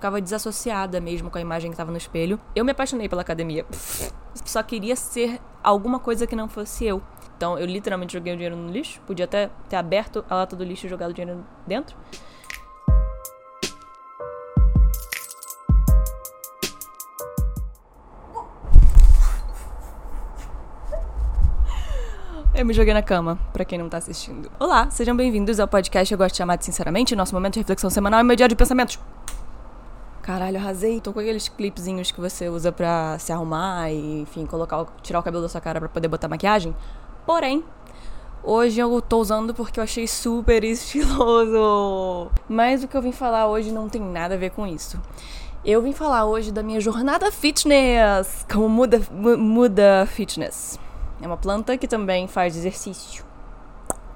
Ficava desassociada mesmo com a imagem que estava no espelho. Eu me apaixonei pela academia. Só queria ser alguma coisa que não fosse eu. Então eu literalmente joguei o dinheiro no lixo. Podia até ter aberto a lata do lixo e jogado o dinheiro dentro. Eu me joguei na cama, pra quem não tá assistindo. Olá, sejam bem-vindos ao podcast Eu Gosto de Chamar de Sinceramente, nosso momento de reflexão semanal e meu dia de pensamentos. Caralho, arrasei. Tô com aqueles clipezinhos que você usa pra se arrumar e, enfim, colocar, tirar o cabelo da sua cara pra poder botar maquiagem. Porém, hoje eu tô usando porque eu achei super estiloso. Mas o que eu vim falar hoje não tem nada a ver com isso. Eu vim falar hoje da minha jornada fitness, como muda, muda fitness. É uma planta que também faz exercício.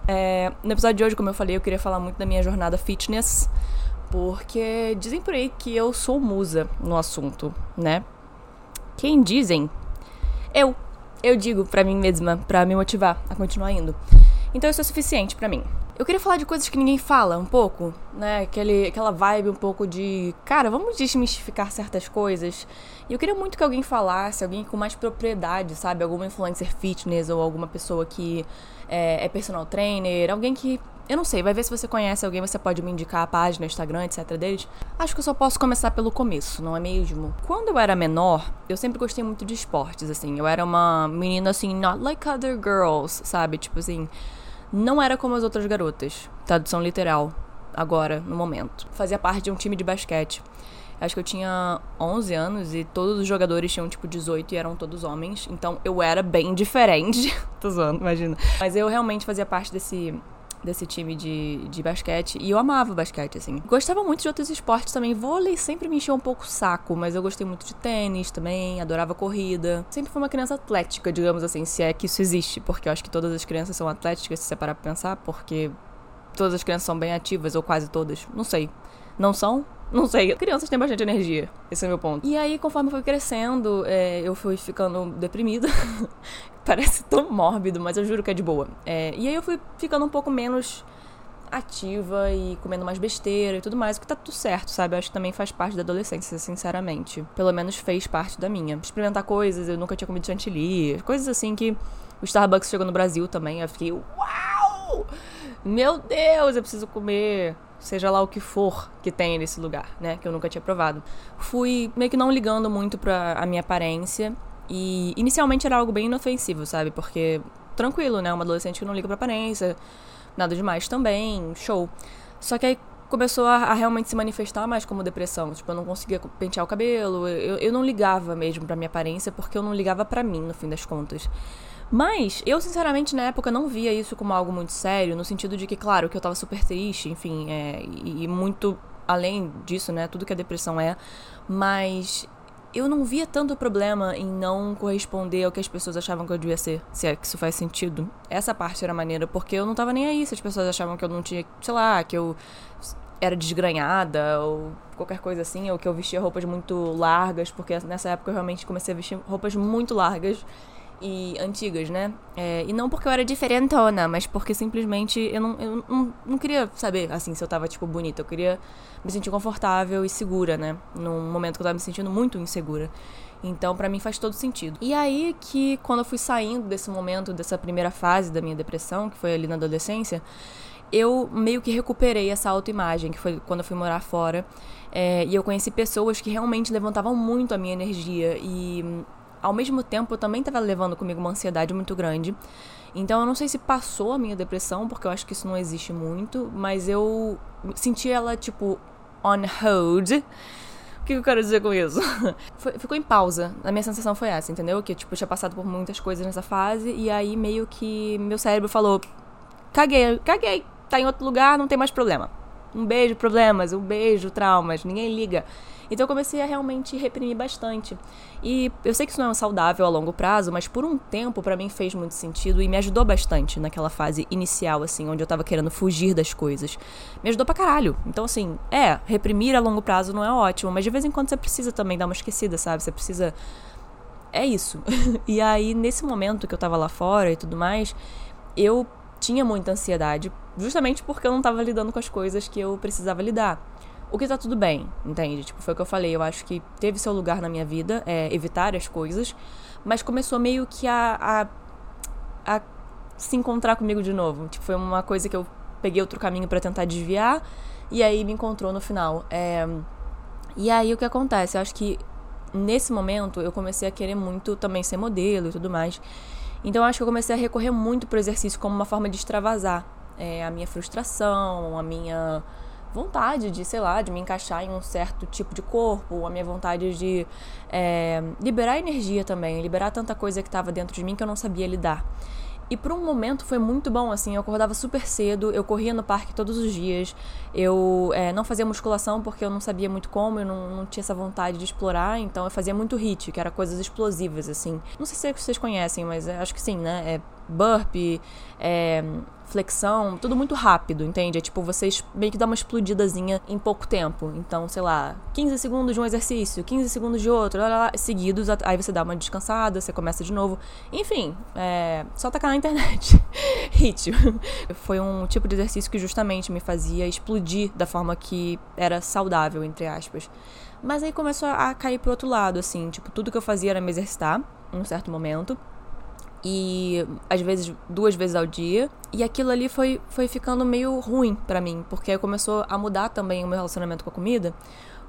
É, no episódio de hoje, como eu falei, eu queria falar muito da minha jornada fitness porque dizem por aí que eu sou musa no assunto, né? Quem dizem? Eu. Eu digo para mim mesma, para me motivar a continuar indo. Então isso é suficiente para mim. Eu queria falar de coisas que ninguém fala um pouco, né? Aquele, aquela vibe um pouco de, cara, vamos desmistificar certas coisas. E eu queria muito que alguém falasse, alguém com mais propriedade, sabe? Alguma influencer fitness ou alguma pessoa que é, é personal trainer, alguém que eu não sei, vai ver se você conhece alguém, você pode me indicar a página, Instagram, etc. deles. Acho que eu só posso começar pelo começo, não é mesmo? Quando eu era menor, eu sempre gostei muito de esportes, assim. Eu era uma menina, assim, not like other girls, sabe? Tipo assim, não era como as outras garotas. Tradução literal, agora, no momento. Fazia parte de um time de basquete. Acho que eu tinha 11 anos e todos os jogadores tinham tipo 18 e eram todos homens. Então eu era bem diferente. Tô zoando, imagina. Mas eu realmente fazia parte desse desse time de, de basquete. E eu amava basquete, assim. Gostava muito de outros esportes também. Vôlei sempre me encheu um pouco o saco, mas eu gostei muito de tênis também, adorava corrida. Sempre fui uma criança atlética, digamos assim, se é que isso existe, porque eu acho que todas as crianças são atléticas, se você parar pra pensar, porque todas as crianças são bem ativas, ou quase todas. Não sei. Não são? Não sei. Crianças têm bastante energia. Esse é o meu ponto. E aí, conforme eu fui crescendo, é, eu fui ficando deprimida. Parece tão mórbido, mas eu juro que é de boa. É, e aí eu fui ficando um pouco menos ativa e comendo mais besteira e tudo mais, o que tá tudo certo, sabe? Eu acho que também faz parte da adolescência, sinceramente. Pelo menos fez parte da minha. Experimentar coisas, eu nunca tinha comido chantilly, coisas assim que o Starbucks chegou no Brasil também, eu fiquei, uau! Meu Deus, eu preciso comer seja lá o que for que tem nesse lugar, né? Que eu nunca tinha provado. Fui meio que não ligando muito pra a minha aparência. E inicialmente era algo bem inofensivo, sabe? Porque tranquilo, né? Uma adolescente que não liga pra aparência, nada demais também, show. Só que aí começou a, a, realmente se manifestar mais como depressão. Tipo, eu não conseguia pentear o cabelo, eu, eu não ligava mesmo pra minha aparência, porque eu não ligava para mim, no fim das contas. Mas eu, sinceramente, na época não via isso como algo muito sério, no sentido de que, claro, que eu tava super triste, enfim, é, e, e muito além disso, né? Tudo que a depressão é. Mas eu não via tanto problema em não corresponder ao que as pessoas achavam que eu devia ser, se é que isso faz sentido. Essa parte era maneira, porque eu não tava nem aí se as pessoas achavam que eu não tinha, sei lá, que eu era desgranhada ou qualquer coisa assim, ou que eu vestia roupas muito largas, porque nessa época eu realmente comecei a vestir roupas muito largas e antigas, né? É, e não porque eu era diferentona, mas porque simplesmente eu não, eu não, não queria saber, assim, se eu tava, tipo, bonita. Eu queria me sentir confortável e segura, né? Num momento que eu tava me sentindo muito insegura. Então, para mim faz todo sentido. E aí que, quando eu fui saindo desse momento, dessa primeira fase da minha depressão, que foi ali na adolescência, eu meio que recuperei essa autoimagem, que foi quando eu fui morar fora. É, e eu conheci pessoas que realmente levantavam muito a minha energia. E ao mesmo tempo eu também estava levando comigo uma ansiedade muito grande. Então eu não sei se passou a minha depressão, porque eu acho que isso não existe muito, mas eu senti ela tipo on hold. O que eu quero dizer com isso? Ficou em pausa. A minha sensação foi essa, entendeu? Que tipo, eu tinha passado por muitas coisas nessa fase e aí meio que meu cérebro falou: caguei, caguei, tá em outro lugar, não tem mais problema. Um beijo, problemas, um beijo, traumas, ninguém liga. Então eu comecei a realmente reprimir bastante. E eu sei que isso não é saudável a longo prazo, mas por um tempo para mim fez muito sentido e me ajudou bastante naquela fase inicial, assim, onde eu tava querendo fugir das coisas. Me ajudou pra caralho. Então, assim, é, reprimir a longo prazo não é ótimo, mas de vez em quando você precisa também dar uma esquecida, sabe? Você precisa. É isso. e aí, nesse momento que eu tava lá fora e tudo mais, eu tinha muita ansiedade, justamente porque eu não tava lidando com as coisas que eu precisava lidar. O que tá tudo bem, entende? Tipo, foi o que eu falei. Eu acho que teve seu lugar na minha vida, é, evitar as coisas, mas começou meio que a, a, a se encontrar comigo de novo. Tipo, foi uma coisa que eu peguei outro caminho para tentar desviar e aí me encontrou no final. É, e aí o que acontece? Eu acho que nesse momento eu comecei a querer muito também ser modelo e tudo mais. Então acho que eu comecei a recorrer muito pro exercício como uma forma de extravasar é, a minha frustração, a minha vontade de, sei lá, de me encaixar em um certo tipo de corpo, a minha vontade de é, liberar energia também, liberar tanta coisa que estava dentro de mim que eu não sabia lidar. E por um momento foi muito bom, assim, eu acordava super cedo, eu corria no parque todos os dias, eu é, não fazia musculação porque eu não sabia muito como, eu não, não, tinha essa vontade de explorar, então eu fazia muito hit, que era coisas explosivas, assim. Não sei se vocês conhecem, mas acho que sim, né? É burpee, é, flexão, tudo muito rápido, entende? É tipo, vocês meio que dá uma explodidazinha em pouco tempo. Então, sei lá, 15 segundos de um exercício, 15 segundos de outro, lá, lá, seguidos, aí você dá uma descansada, você começa de novo. Enfim, é, só tacar na internet. Hit. Foi um tipo de exercício que justamente me fazia explodir da forma que era saudável, entre aspas. Mas aí começou a cair pro outro lado, assim, tipo, tudo que eu fazia era me exercitar, um certo momento e às vezes duas vezes ao dia. E aquilo ali foi, foi ficando meio ruim para mim, porque começou a mudar também o meu relacionamento com a comida,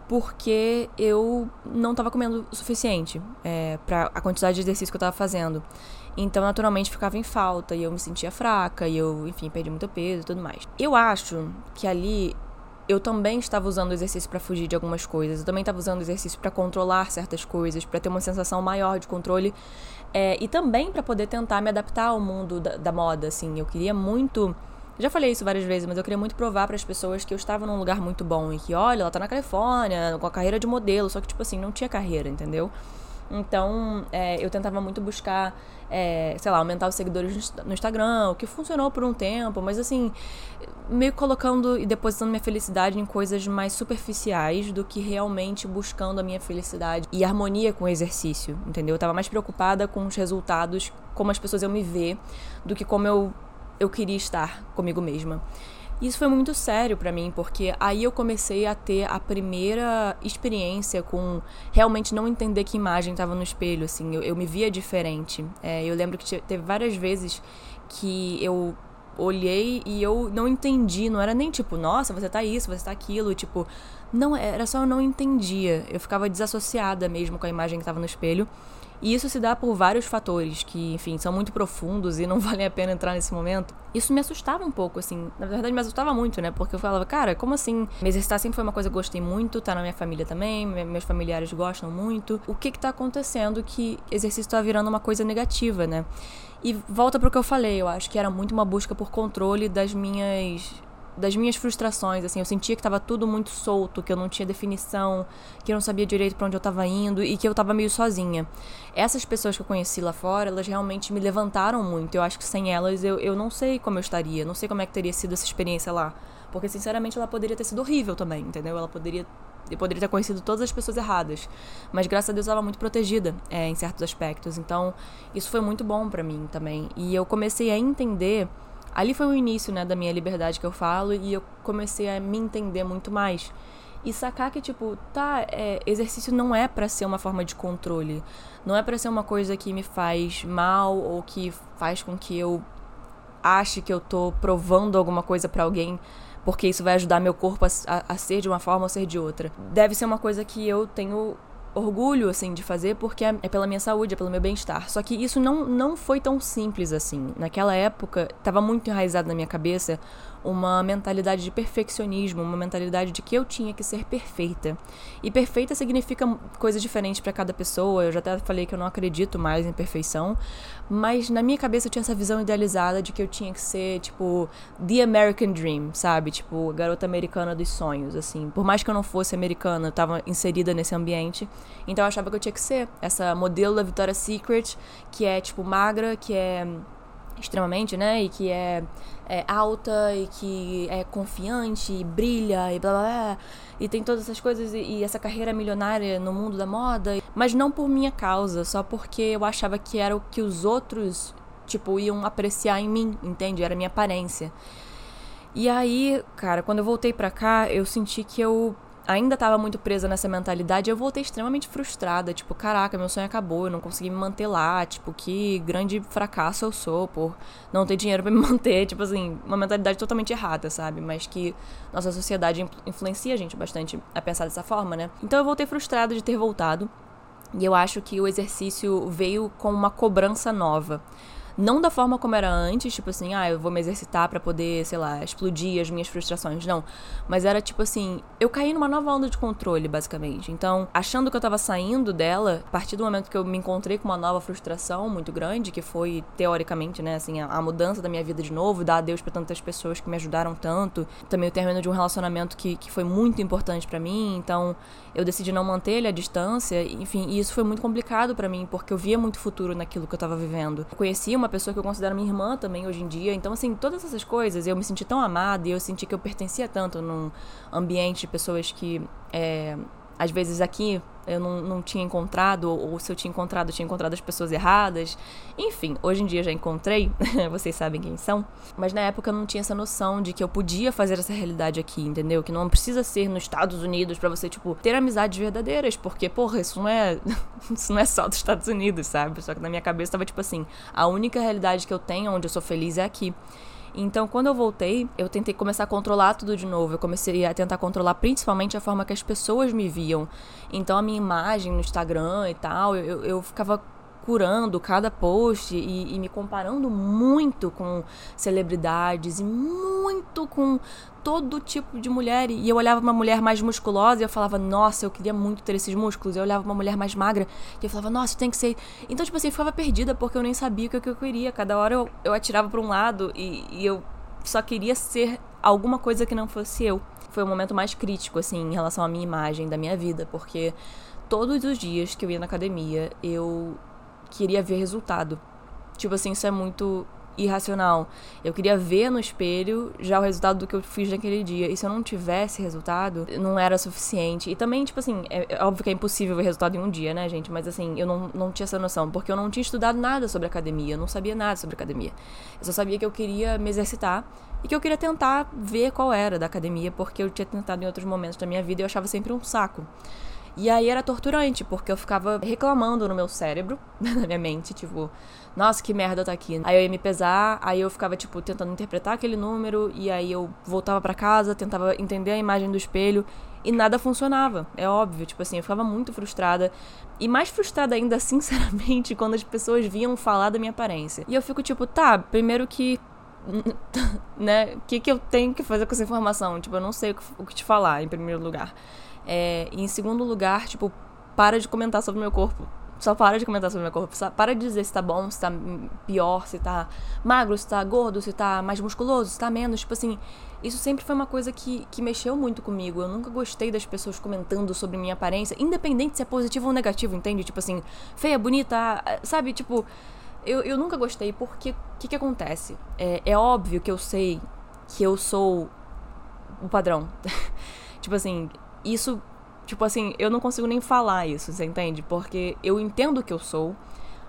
porque eu não estava comendo o suficiente é, para a quantidade de exercício que eu estava fazendo. Então, naturalmente, ficava em falta e eu me sentia fraca e eu, enfim, perdi muito peso e tudo mais. Eu acho que ali eu também estava usando o exercício para fugir de algumas coisas. Eu também estava usando o exercício para controlar certas coisas, para ter uma sensação maior de controle é, e também para poder tentar me adaptar ao mundo da, da, moda. Assim, eu queria muito. Já falei isso várias vezes, mas eu queria muito provar para as pessoas que eu estava num lugar muito bom e que, olha, ela tá na Califórnia, com a carreira de modelo, só que, tipo assim, não tinha carreira, entendeu? Então, é, eu tentava muito buscar, é, sei lá, aumentar os seguidores no Instagram, o que funcionou por um tempo, mas assim, meio colocando e depositando minha felicidade em coisas mais superficiais do que realmente buscando a minha felicidade e harmonia com o exercício, entendeu? Eu tava mais preocupada com os resultados, como as pessoas iam me ver, do que como eu, eu queria estar comigo mesma. Isso foi muito sério para mim, porque aí eu comecei a ter a primeira experiência com realmente não entender que imagem estava no espelho, assim, eu, eu me via diferente. É, eu lembro que teve várias vezes que eu olhei e eu não entendi, não era nem tipo, nossa, você tá isso, você tá aquilo, tipo, não, era só eu não entendia. Eu ficava desassociada mesmo com a imagem que estava no espelho. E isso se dá por vários fatores que, enfim, são muito profundos e não valem a pena entrar nesse momento. Isso me assustava um pouco, assim. Na verdade, me assustava muito, né? Porque eu falava, cara, como assim? Me exercitar sempre foi uma coisa que eu gostei muito, tá na minha família também, meus familiares gostam muito. O que que tá acontecendo que exercício tá virando uma coisa negativa, né? E volta pro que eu falei, eu acho que era muito uma busca por controle das minhas das minhas frustrações, assim, eu sentia que estava tudo muito solto, que eu não tinha definição, que eu não sabia direito para onde eu estava indo e que eu estava meio sozinha. Essas pessoas que eu conheci lá fora, elas realmente me levantaram muito. Eu acho que sem elas eu, eu não sei como eu estaria, não sei como é que teria sido essa experiência lá. Porque, sinceramente, ela poderia ter sido horrível também, entendeu? Ela poderia eu poderia ter conhecido todas as pessoas erradas, mas graças a Deus ela estava muito protegida é, em certos aspectos. Então, isso foi muito bom para mim também. E eu comecei a entender Ali foi o início, né, da minha liberdade que eu falo e eu comecei a me entender muito mais. E sacar que, tipo, tá, é, exercício não é para ser uma forma de controle. Não é para ser uma coisa que me faz mal ou que faz com que eu ache que eu tô provando alguma coisa para alguém porque isso vai ajudar meu corpo a, a, a, ser de uma forma ou ser de outra. Deve ser uma coisa que eu tenho orgulho, assim, de fazer, porque é, é pela minha saúde, é pelo meu bem-estar. Só que isso não, não foi tão simples assim. Naquela época, estava muito enraizado na minha cabeça uma mentalidade de perfeccionismo, uma mentalidade de que eu tinha que ser perfeita. E perfeita significa coisas diferentes para cada pessoa. Eu já até falei que eu não acredito mais em perfeição, mas na minha cabeça eu tinha essa visão idealizada de que eu tinha que ser, tipo, the American Dream, sabe? Tipo, garota americana dos sonhos, assim. Por mais que eu não fosse americana, eu tava inserida nesse ambiente. Então eu achava que eu tinha que ser essa modelo da Victoria's Secret, que é, tipo, magra, que é extremamente, né? E que é, é, alta e que é confiante e brilha e blá blá blá. E tem todas essas coisas e, e, essa carreira milionária no mundo da moda. Mas não por minha causa, só porque eu achava que era o que os outros, tipo, iam apreciar em mim, entende? Era minha aparência. E aí, cara, quando eu voltei pra cá, eu senti que eu ainda tava muito presa nessa mentalidade, eu voltei extremamente frustrada. Tipo, caraca, meu sonho acabou, eu não consegui me manter lá. Tipo, que grande fracasso eu sou por não ter dinheiro para me manter. Tipo assim, uma mentalidade totalmente errada, sabe? Mas que nossa sociedade influencia a gente bastante a pensar dessa forma, né? Então eu voltei frustrada de ter voltado. E eu acho que o exercício veio com uma cobrança nova. Não da forma como era antes, tipo assim, ah, eu vou me exercitar para poder, sei lá, explodir as minhas frustrações. Não. Mas era tipo assim, eu caí numa nova onda de controle, basicamente. Então, achando que eu tava saindo dela, a partir do momento que eu me encontrei com uma nova frustração muito grande, que foi, teoricamente, né, assim, a, a mudança da minha vida de novo, dar adeus para tantas pessoas que me ajudaram tanto. Também o término de um relacionamento que, que foi muito importante para mim. Então, eu decidi não manter ele à distância. Enfim, e isso foi muito complicado para mim, porque eu via muito futuro naquilo que eu tava vivendo. Eu conhecia uma pessoa que eu considero minha irmã também hoje em dia. Então, assim, todas essas coisas, eu me senti tão amada e eu senti que eu pertencia tanto num ambiente de pessoas que. É, às vezes aqui eu não, não tinha encontrado, ou se eu tinha encontrado, eu tinha encontrado as pessoas erradas. Enfim, hoje em dia já encontrei, vocês sabem quem são. Mas na época eu não tinha essa noção de que eu podia fazer essa realidade aqui, entendeu? Que não precisa ser nos Estados Unidos para você, tipo, ter amizades verdadeiras, porque, porra, isso não é. isso não é só dos Estados Unidos, sabe? Só que na minha cabeça tava tipo assim: a única realidade que eu tenho onde eu sou feliz é aqui. Então, quando eu voltei, eu tentei começar a controlar tudo de novo. Eu comecei a tentar controlar principalmente a forma que as pessoas me viam. Então, a minha imagem no Instagram e tal, eu, eu ficava curando cada post e, e, me comparando muito com celebridades e muito com todo tipo de mulher. E eu olhava uma mulher mais musculosa e eu falava, nossa, eu queria muito ter esses músculos. Eu olhava uma mulher mais magra e eu falava, nossa, tem que ser. Então, tipo assim, eu ficava perdida porque eu nem sabia o que eu queria. Cada hora eu, eu atirava para um lado e, e eu só queria ser alguma coisa que não fosse eu. Foi o momento mais crítico, assim, em relação à minha imagem da minha vida, porque todos os dias que eu ia na academia, eu queria ver resultado. Tipo assim, isso é muito irracional. Eu queria ver no espelho já o resultado do que eu fiz naquele dia. E se eu não tivesse resultado, não era suficiente. E também, tipo assim, é, é, óbvio que é impossível ver resultado em um dia, né, gente? Mas assim, eu não, não tinha essa noção, porque eu não tinha estudado nada sobre academia, eu não sabia nada sobre academia. Eu só sabia que eu queria me exercitar e que eu queria tentar ver qual era da academia, porque eu tinha tentado em outros momentos da minha vida e eu achava sempre um saco. E aí era torturante, porque eu ficava reclamando no meu cérebro, na minha mente, tipo, nossa, que merda tá aqui. Aí eu ia me pesar, aí eu ficava, tipo, tentando interpretar aquele número, e aí eu voltava para casa, tentava entender a imagem do espelho, e nada funcionava, é óbvio. Tipo assim, eu ficava muito frustrada. E mais frustrada ainda, sinceramente, quando as pessoas vinham falar da minha aparência. E eu fico tipo, tá, primeiro que né? O que, que eu tenho que fazer com essa informação? Tipo, eu não sei o que te falar, em primeiro lugar. É, e em segundo lugar, tipo, para de comentar sobre o meu corpo. Só para de comentar sobre meu corpo. Para de dizer se tá bom, se tá pior, se tá magro, se tá gordo, se tá mais musculoso, se tá menos. Tipo assim, isso sempre foi uma coisa que, que mexeu muito comigo. Eu nunca gostei das pessoas comentando sobre minha aparência, independente se é positivo ou negativo, entende? Tipo assim, feia, bonita, sabe? Tipo, eu, eu nunca gostei porque o que, que acontece? É, é óbvio que eu sei que eu sou o padrão. tipo assim, isso, tipo assim, eu não consigo nem falar isso, você entende? Porque eu entendo o que eu sou,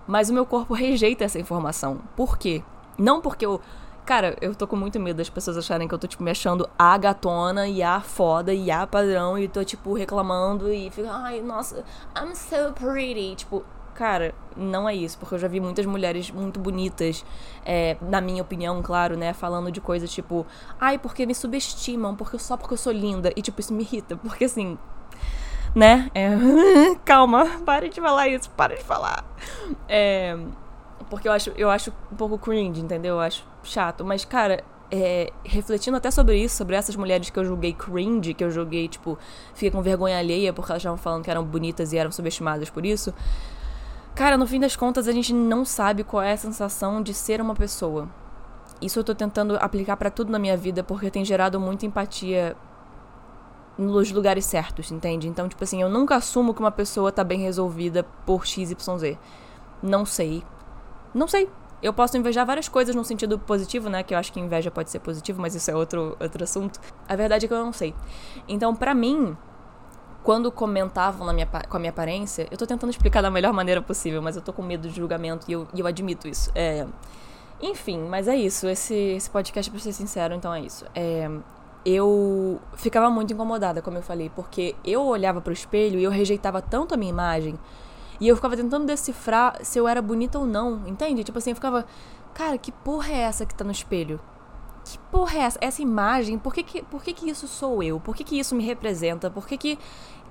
mas o meu corpo rejeita essa informação. Por quê? Não porque eu. Cara, eu tô com muito medo das pessoas acharem que eu tô, tipo, me achando a gatona e a foda e a padrão e tô, tipo, reclamando e fico, ai, nossa, I'm so pretty. Tipo, Cara, não é isso, porque eu já vi muitas mulheres muito bonitas, é, na minha opinião, claro, né, falando de coisas tipo, ai, porque me subestimam, porque só porque eu sou linda. E tipo, isso me irrita, porque assim, né? É... Calma, pare de falar isso, para de falar. É... Porque eu acho, eu acho um pouco cringe, entendeu? Eu acho chato. Mas, cara, é, refletindo até sobre isso, sobre essas mulheres que eu julguei cringe, que eu julguei, tipo, fiquei com vergonha alheia porque elas estavam falando que eram bonitas e eram subestimadas por isso. Cara, no fim das contas, a gente não sabe qual é a sensação de ser uma pessoa. Isso eu tô tentando aplicar para tudo na minha vida porque tem gerado muita empatia nos lugares certos, entende? Então, tipo assim, eu nunca assumo que uma pessoa tá bem resolvida por XYZ. Não sei. Não sei. Eu posso invejar várias coisas no sentido positivo, né? Que eu acho que inveja pode ser positivo, mas isso é outro, outro assunto. A verdade é que eu não sei. Então, para mim, quando comentavam minha, com a minha aparência, eu tô tentando explicar da melhor maneira possível, mas eu tô com medo de julgamento e eu, e eu admito isso. É, enfim, mas é isso. Esse, esse podcast, pra ser sincero, então é isso. É, eu ficava muito incomodada, como eu falei, porque eu olhava pro espelho e eu rejeitava tanto a minha imagem. E eu ficava tentando decifrar se eu era bonita ou não, entende? Tipo assim, eu ficava, cara, que porra é essa que tá no espelho? Que porra é essa? Essa imagem, por que que, por que, que isso sou eu? Por que, que isso me representa? Por que, que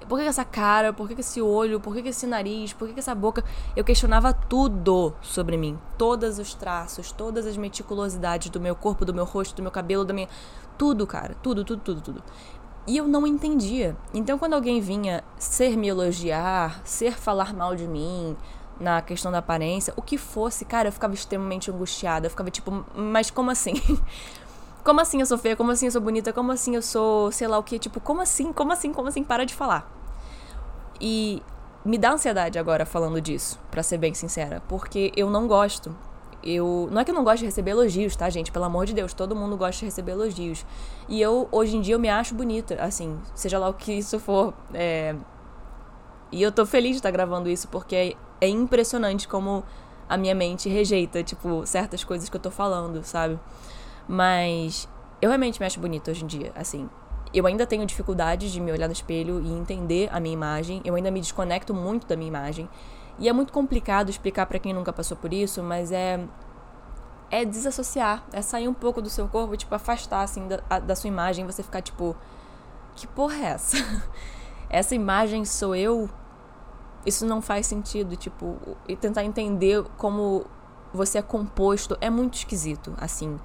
por que, essa cara? Por que, esse olho? Por que, esse nariz? Por que, essa boca? Eu questionava tudo sobre mim. Todos os traços, todas as meticulosidades do meu corpo, do meu rosto, do meu cabelo, da minha. Tudo, cara. Tudo, tudo, tudo, tudo. E eu não entendia. Então, quando alguém vinha ser me elogiar, ser falar mal de mim, na questão da aparência, o que fosse, cara, eu ficava extremamente angustiada. Eu ficava tipo, mas como assim? Como assim eu sou feia? Como assim eu sou bonita? Como assim eu sou, sei lá o que? Tipo, como assim? Como assim? Como assim? Para de falar. E me dá ansiedade agora falando disso, para ser bem sincera, porque eu não gosto. Eu, não é que eu não gosto de receber elogios, tá, gente? Pelo amor de Deus, todo mundo gosta de receber elogios. E eu, hoje em dia, eu me acho bonita, assim, seja lá o que isso for. É... E eu tô feliz de estar gravando isso, porque é, é impressionante como a minha mente rejeita, tipo, certas coisas que eu tô falando, sabe? Mas eu realmente me acho bonita hoje em dia, assim. Eu ainda tenho dificuldades de me olhar no espelho e entender a minha imagem. Eu ainda me desconecto muito da minha imagem. E é muito complicado explicar para quem nunca passou por isso, mas é é desassociar, é sair um pouco do seu corpo, tipo afastar assim da, da sua imagem, você ficar tipo que porra é essa? essa imagem sou eu? Isso não faz sentido, tipo, e tentar entender como você é composto é muito esquisito, assim.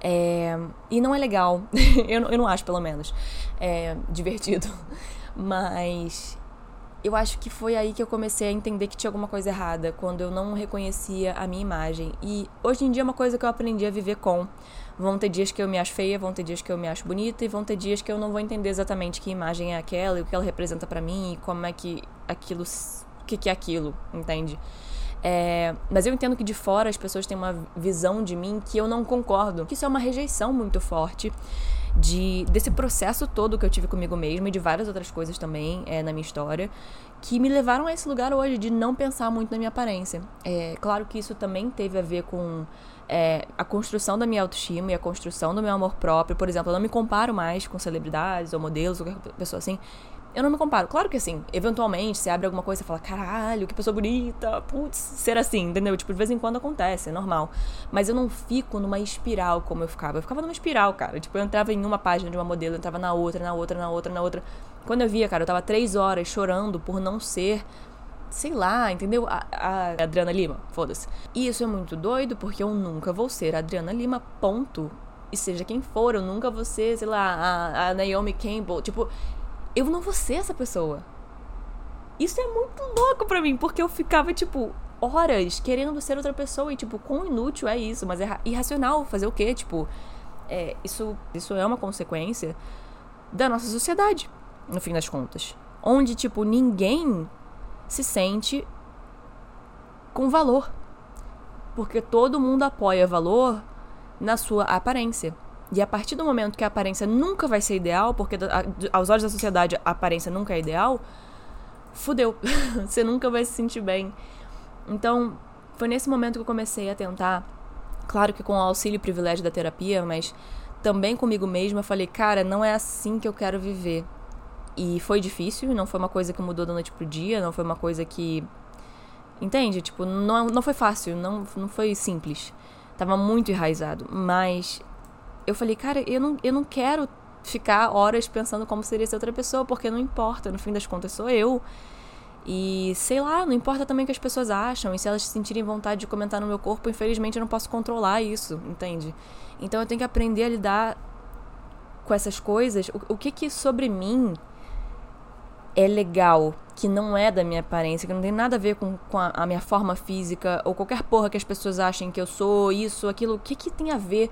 É, e não é legal, eu, eu não acho, pelo menos, é, divertido. Mas eu acho que foi aí que eu comecei a entender que tinha alguma coisa errada, quando eu não reconhecia a minha imagem. E hoje em dia é uma coisa que eu aprendi a viver com. Vão ter dias que eu me acho feia, vão ter dias que eu me acho bonita, e vão ter dias que eu não vou entender exatamente que imagem é aquela, e o que ela representa para mim, e como é que aquilo. o que, que é aquilo, entende? É, mas eu entendo que de fora as pessoas têm uma visão de mim que eu não concordo. Que isso é uma rejeição muito forte de desse processo todo que eu tive comigo mesma e de várias outras coisas também é, na minha história que me levaram a esse lugar hoje de não pensar muito na minha aparência. É claro que isso também teve a ver com é, a construção da minha autoestima e a construção do meu amor próprio. Por exemplo, eu não me comparo mais com celebridades ou modelos ou qualquer pessoa assim eu não me comparo. Claro que assim, eventualmente você abre alguma coisa e fala, caralho, que pessoa bonita, putz, ser assim, entendeu? Tipo, de vez em quando acontece, é normal. Mas eu não fico numa espiral como eu ficava. Eu ficava numa espiral, cara. Tipo, eu entrava em uma página de uma modelo, eu entrava na outra, na outra, na outra, na outra. Quando eu via, cara, eu tava três horas chorando por não ser sei lá, entendeu? A, a Adriana Lima, foda-se. E isso é muito doido porque eu nunca vou ser a Adriana Lima, ponto. E seja quem for, eu nunca vou ser, sei lá, a, a Naomi Campbell. Tipo, eu não vou ser essa pessoa. Isso é muito louco pra mim, porque eu ficava, tipo, horas querendo ser outra pessoa e, tipo, quão inútil é isso, mas é irracional fazer o quê? Tipo, é, isso, isso é uma consequência da nossa sociedade, no fim das contas. Onde, tipo, ninguém se sente com valor. Porque todo mundo apoia valor na sua aparência. E a partir do momento que a aparência nunca vai ser ideal, porque aos olhos da sociedade a aparência nunca é ideal, fudeu. Você nunca vai se sentir bem. Então, foi nesse momento que eu comecei a tentar, claro que com o auxílio e privilégio da terapia, mas também comigo mesma, eu falei, cara, não é assim que eu quero viver. E foi difícil, não foi uma coisa que mudou da noite pro dia, não foi uma coisa que. Entende? Tipo, não, não foi fácil, não, não foi simples. Tava muito enraizado. Mas eu falei, cara, eu não, eu não quero ficar horas pensando como seria ser outra pessoa, porque não importa, no fim das contas sou eu. E sei lá, não importa também o que as pessoas acham, e se elas sentirem vontade de comentar no meu corpo, infelizmente eu não posso controlar isso, entende? Então eu tenho que aprender a lidar com essas coisas. O, o que que sobre mim é legal, que não é da minha aparência, que não tem nada a ver com, com a, a, minha forma física, ou qualquer porra que as pessoas achem que eu sou, isso, aquilo, o que que tem a ver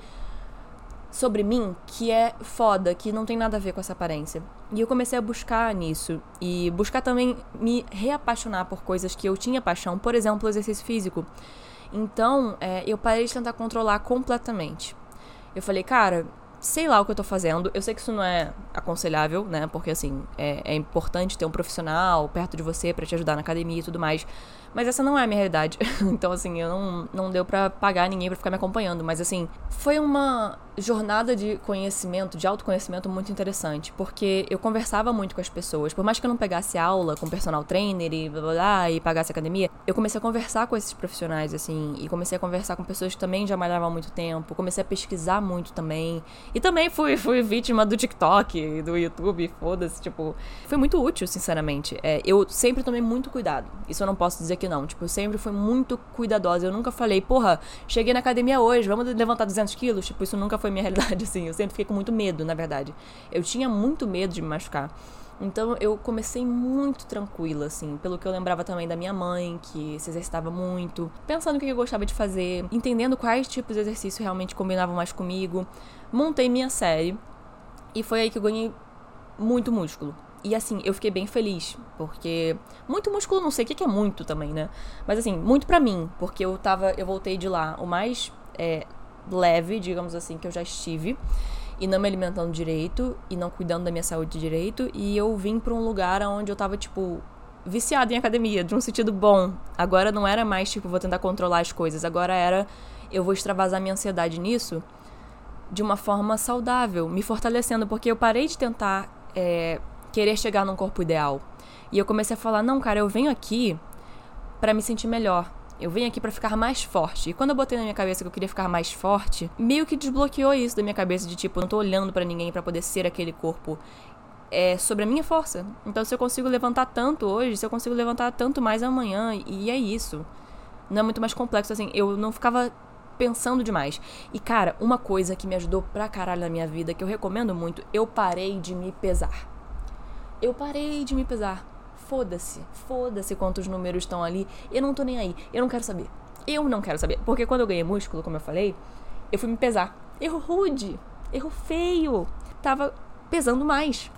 sobre mim que é foda, que não tem nada a ver com essa aparência. E eu comecei a buscar nisso. E buscar também me reapaixonar por coisas que eu tinha paixão, por exemplo, exercício físico. Então, é, eu parei de tentar controlar completamente. Eu falei, cara, sei lá o que eu tô fazendo. Eu sei que isso não é aconselhável, né? Porque, assim, é, é importante ter um profissional perto de você para te ajudar na academia e tudo mais. Mas essa não é a minha realidade. então, assim, eu não, não deu para pagar ninguém para ficar me acompanhando. Mas, assim, foi uma jornada de conhecimento, de autoconhecimento muito interessante, porque eu conversava muito com as pessoas. Por mais que eu não pegasse aula com personal trainer e blá blá blá e pagasse academia, eu comecei a conversar com esses profissionais, assim, e comecei a conversar com pessoas que também já malhavam há muito tempo, comecei a pesquisar muito também. E também fui, fui vítima do TikTok, do YouTube, foda-se, tipo, foi muito útil, sinceramente. É, eu sempre tomei muito cuidado. Isso eu não posso dizer que não. Tipo, eu sempre fui muito cuidadosa. Eu nunca falei, porra, cheguei na academia hoje, vamos levantar 200 quilos. Tipo, isso nunca foi minha realidade, assim. Eu sempre fiquei com muito medo, na verdade. Eu tinha muito medo de me machucar. Então eu comecei muito tranquila, assim, pelo que eu lembrava também da minha mãe, que se exercitava muito, pensando o que eu gostava de fazer, entendendo quais tipos de exercício realmente combinavam mais comigo. Montei minha série e foi aí que eu ganhei muito músculo. E assim, eu fiquei bem feliz, porque muito músculo, não sei o que é muito também, né? Mas assim, muito pra mim, porque eu tava, eu voltei de lá o mais é, leve, digamos assim, que eu já estive, e não me alimentando direito, e não cuidando da minha saúde direito, e eu vim pra um lugar onde eu tava, tipo, viciada em academia, de um sentido bom. Agora não era mais, tipo, vou tentar controlar as coisas, agora era, eu vou extravasar minha ansiedade nisso de uma forma saudável, me fortalecendo, porque eu parei de tentar é, querer chegar num corpo ideal. E eu comecei a falar: não, cara, eu venho aqui para me sentir melhor. Eu venho aqui para ficar mais forte. E quando eu botei na minha cabeça que eu queria ficar mais forte, meio que desbloqueou isso da minha cabeça de tipo, eu não tô olhando para ninguém para poder ser aquele corpo. É sobre a minha força. Então, se eu consigo levantar tanto hoje, se eu consigo levantar tanto mais amanhã, e é isso. Não é muito mais complexo assim. Eu não ficava pensando demais. E cara, uma coisa que me ajudou pra caralho na minha vida, que eu recomendo muito, eu parei de me pesar. Eu parei de me pesar. Foda-se, foda-se quantos números estão ali. Eu não tô nem aí. Eu não quero saber. Eu não quero saber. Porque quando eu ganhei músculo, como eu falei, eu fui me pesar. Erro rude. Erro feio. Tava pesando mais.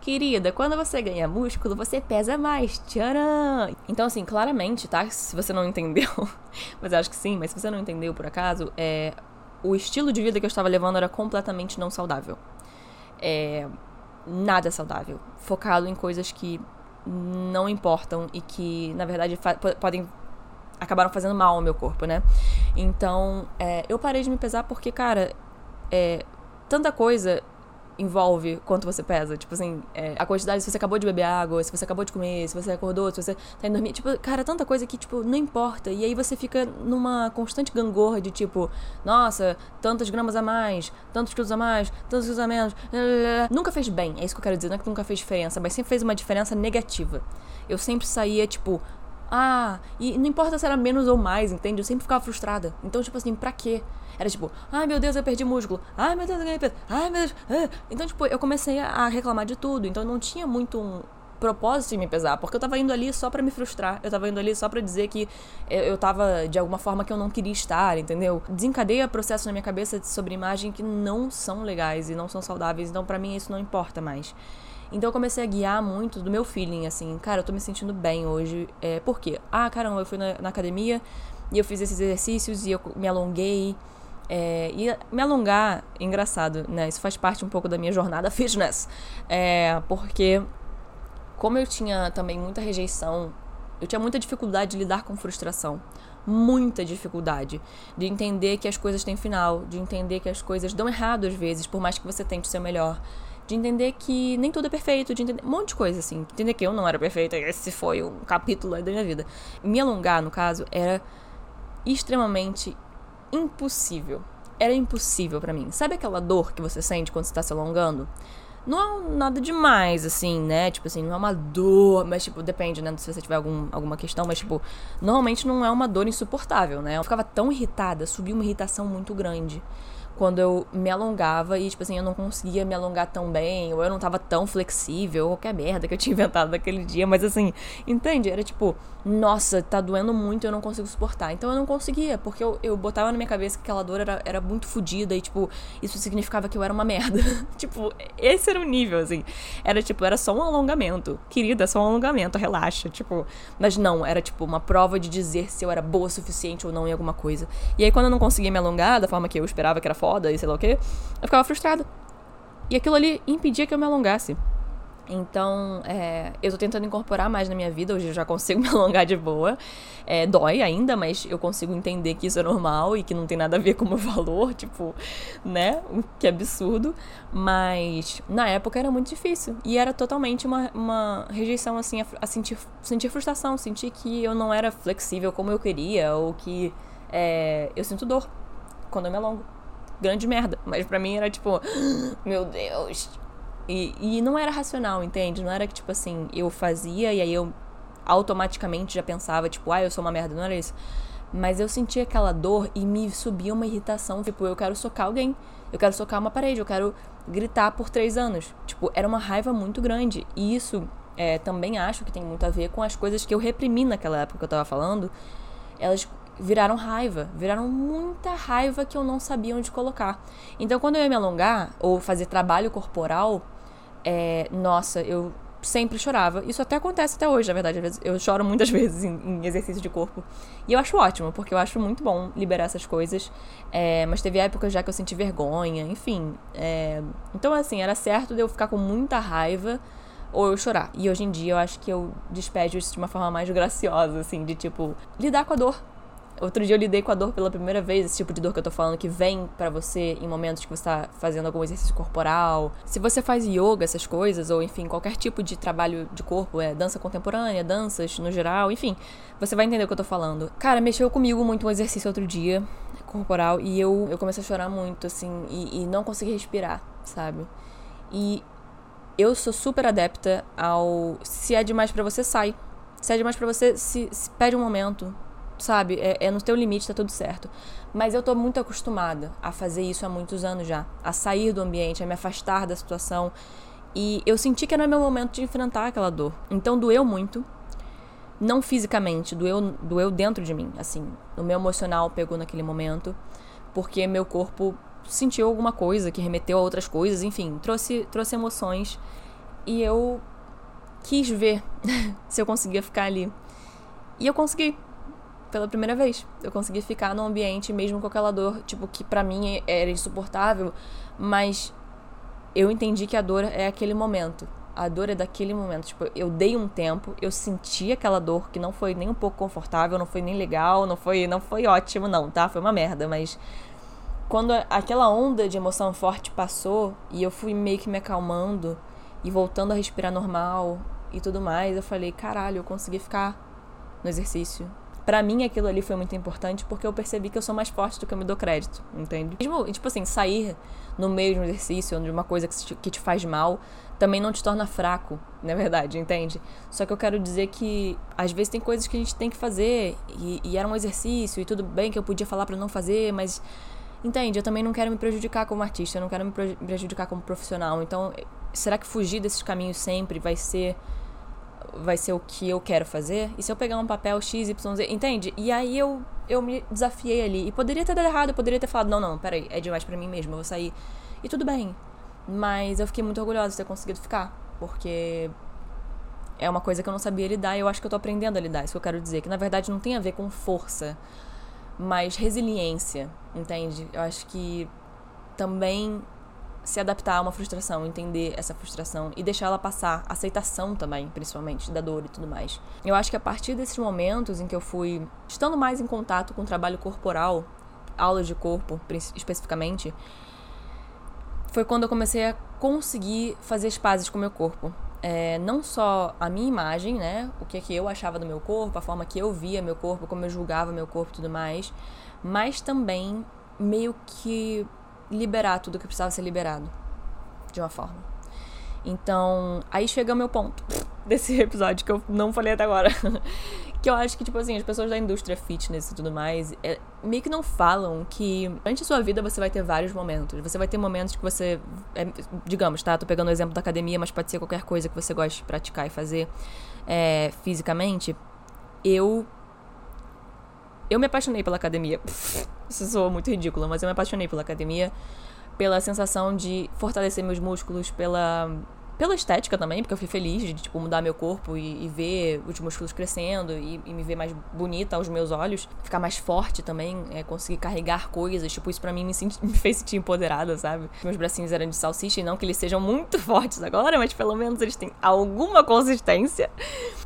Querida, quando você ganha músculo, você pesa mais. Tcharam! Então, assim, claramente, tá? Se você não entendeu, mas acho que sim, mas se você não entendeu por acaso, é, o estilo de vida que eu estava levando era completamente não saudável. É, nada saudável. Focado em coisas que não importam e que, na verdade, podem acabaram fazendo mal ao meu corpo, né? Então, é, eu parei de me pesar porque, cara, é, tanta coisa envolve quanto você pesa. Tipo assim, é, a quantidade, se você acabou de beber água, se você acabou de comer, se você acordou, se você tá indo dormir. Tipo, cara, tanta coisa que, tipo, não importa. E aí você fica numa constante gangorra de tipo, nossa, tantas gramas a mais, tantos quilos a mais, tantos quilos a menos. Nunca fez bem, é isso que eu quero dizer. Não é que nunca fez diferença, mas sempre fez uma diferença negativa. Eu sempre saía, tipo, ah, e não importa se era menos ou mais, entende? Eu sempre ficava frustrada. Então, tipo assim, pra quê? Era tipo, ai meu Deus, eu perdi músculo. Ai meu Deus, eu ganhei peso. Ai meu Deus. Então, tipo, eu comecei a reclamar de tudo. Então, não tinha muito um propósito em me pesar, porque eu tava indo ali só para me frustrar. Eu tava indo ali só para dizer que eu tava de alguma forma que eu não queria estar, entendeu? Desencadeia processos na minha cabeça sobre imagem que não são legais e não são saudáveis. Então, para mim, isso não importa mais. Então eu comecei a guiar muito do meu feeling, assim, cara, eu tô me sentindo bem hoje. É, por quê? Ah, caramba, eu fui na, na academia e eu fiz esses exercícios e eu me alonguei. É, e me alongar, engraçado, né? Isso faz parte um pouco da minha jornada fitness. É, porque, como eu tinha também muita rejeição, eu tinha muita dificuldade de lidar com frustração. Muita dificuldade de entender que as coisas têm final, de entender que as coisas dão errado às vezes, por mais que você tente ser melhor. De entender que nem tudo é perfeito, de entender um monte de coisa assim. Entender que eu não era perfeita, esse foi um capítulo da minha vida. Me alongar, no caso, era extremamente impossível. Era impossível para mim. Sabe aquela dor que você sente quando você tá se alongando? Não é nada demais, assim, né? Tipo assim, não é uma dor, mas, tipo, depende, né? Se você tiver algum, alguma questão, mas, tipo, normalmente não é uma dor insuportável, né? Eu ficava tão irritada, subiu uma irritação muito grande quando eu me alongava e, tipo assim, eu não conseguia me alongar tão bem, ou eu não tava tão flexível, ou qualquer merda que eu tinha inventado naquele dia, mas assim, entende? Era tipo, nossa, tá doendo muito eu não consigo suportar. Então eu não conseguia, porque eu, eu botava na minha cabeça que aquela dor era, era muito fodida e, tipo, isso significava que eu era uma merda. tipo, esse era o nível, assim. Era tipo, era só um alongamento. Querida, só um alongamento, relaxa. Tipo, mas não, era tipo uma prova de dizer se eu era boa o suficiente ou não em alguma coisa. E aí quando eu não conseguia me alongar da forma que eu esperava que era foda e sei lá o quê, eu ficava frustrada. E aquilo ali impedia que eu me alongasse. Então, é, eu tô tentando incorporar mais na minha vida. Hoje eu já consigo me alongar de boa. É, dói ainda, mas eu consigo entender que isso é normal e que não tem nada a ver com o meu valor, tipo, né? Que absurdo. Mas na época era muito difícil. E era totalmente uma, uma rejeição, assim, a, a sentir, sentir frustração, sentir que eu não era flexível como eu queria, ou que é, eu sinto dor quando eu me alongo. Grande merda. Mas pra mim era tipo, meu Deus, e, e não era racional, entende? Não era que, tipo assim, eu fazia e aí eu automaticamente já pensava, tipo, ah, eu sou uma merda, não era isso. Mas eu sentia aquela dor e me subia uma irritação, tipo, eu quero socar alguém, eu quero socar uma parede, eu quero gritar por três anos. Tipo, era uma raiva muito grande. E isso é, também acho que tem muito a ver com as coisas que eu reprimi naquela época que eu tava falando. Elas viraram raiva, viraram muita raiva que eu não sabia onde colocar. Então, quando eu ia me alongar ou fazer trabalho corporal, é, nossa, eu sempre chorava. Isso até acontece até hoje, na verdade. Eu choro muitas vezes em, em, exercício de corpo. E eu acho ótimo, porque eu acho muito bom liberar essas coisas. É, mas teve épocas já que eu senti vergonha, enfim. É, então, assim, era certo de eu ficar com muita raiva ou eu chorar. E hoje em dia eu acho que eu despejo isso de uma forma mais graciosa, assim, de tipo, lidar com a dor, Outro dia eu lidei com a dor pela primeira vez, esse tipo de dor que eu tô falando, que vem para você em momentos que você tá fazendo algum exercício corporal. Se você faz yoga, essas coisas, ou enfim, qualquer tipo de trabalho de corpo, é dança contemporânea, danças no geral, enfim, você vai entender o que eu tô falando. Cara, mexeu comigo muito um exercício outro dia, corporal, e eu, eu comecei a chorar muito, assim, e, e não consegui respirar, sabe? E eu sou super adepta ao. Se é demais para você, sai. Se é demais para você, se, se pede um momento, sabe? É, é, no teu limite, tá tudo certo. Mas eu tô muito acostumada a fazer isso há muitos anos já. A sair do ambiente, a me afastar da situação. E eu senti que era meu momento de enfrentar aquela dor. Então doeu muito. Não fisicamente, doeu, doeu dentro de mim, assim. O meu emocional pegou naquele momento. Porque meu corpo sentiu alguma coisa que remeteu a outras coisas, enfim, trouxe, trouxe emoções. E eu quis ver se eu conseguia ficar ali. E eu consegui pela primeira vez. Eu consegui ficar num ambiente mesmo com aquela dor, tipo, que para mim era insuportável, mas eu entendi que a dor é aquele momento. A dor é daquele momento. Tipo, eu dei um tempo, eu senti aquela dor que não foi nem um pouco confortável, não foi nem legal, não foi, não foi ótimo, não, tá? Foi uma merda, mas quando aquela onda de emoção forte passou e eu fui meio que me acalmando e voltando a respirar normal e tudo mais, eu falei, caralho, eu consegui ficar no exercício para mim aquilo ali foi muito importante porque eu percebi que eu sou mais forte do que eu me dou crédito, entende? Mesmo, tipo assim, sair no meio de um exercício, de uma coisa que te, que te faz mal, também não te torna fraco, na verdade, entende? Só que eu quero dizer que às vezes tem coisas que a gente tem que fazer e, e era um exercício e tudo bem que eu podia falar para não fazer, mas entende? Eu também não quero me prejudicar como artista, eu não quero me prejudicar como profissional. Então, será que fugir desses caminhos sempre vai ser vai ser o que eu quero fazer. E se eu pegar um papel X, entende? E aí eu, eu me desafiei ali. E poderia ter dado errado, eu poderia ter falado, não, não, peraí, é demais para mim mesmo, eu vou sair. E tudo bem. Mas eu fiquei muito orgulhosa de ter conseguido ficar. Porque é uma coisa que eu não sabia lidar e eu acho que eu tô aprendendo a lidar. Isso que eu quero dizer. Que na verdade não tem a ver com força, mas resiliência, entende? Eu acho que também se adaptar a uma frustração, entender essa frustração e deixar ela passar, aceitação também, principalmente, da dor e tudo mais. Eu acho que a partir desses momentos em que eu fui estando mais em contato com o trabalho corporal, aulas de corpo especificamente, foi quando eu comecei a conseguir fazer as pazes com o meu corpo. É, não só a minha imagem, né? O que, é que eu achava do meu corpo, a forma que eu via meu corpo, como eu julgava meu corpo e tudo mais, mas também meio que liberar tudo que precisava ser liberado. De uma forma. Então, aí chega o meu ponto desse episódio que eu não falei até agora. que eu acho que, tipo assim, as pessoas da indústria fitness e tudo mais, é, meio que não falam que durante a sua vida você vai ter vários momentos. Você vai ter momentos que você. É, digamos, tá? Tô pegando o exemplo da academia, mas pode ser qualquer coisa que você goste de praticar e fazer é, fisicamente. Eu eu me apaixonei pela academia. Isso soa muito ridículo, mas eu me apaixonei pela academia, pela sensação de fortalecer meus músculos, pela pela estética também, porque eu fui feliz de, tipo, mudar meu corpo e, e ver os músculos crescendo e, e, me ver mais bonita aos meus olhos. Ficar mais forte também, é, conseguir carregar coisas. Tipo, isso pra mim me, senti, me fez sentir empoderada, sabe? Meus bracinhos eram de salsicha e não que eles sejam muito fortes agora, mas pelo menos eles têm alguma consistência.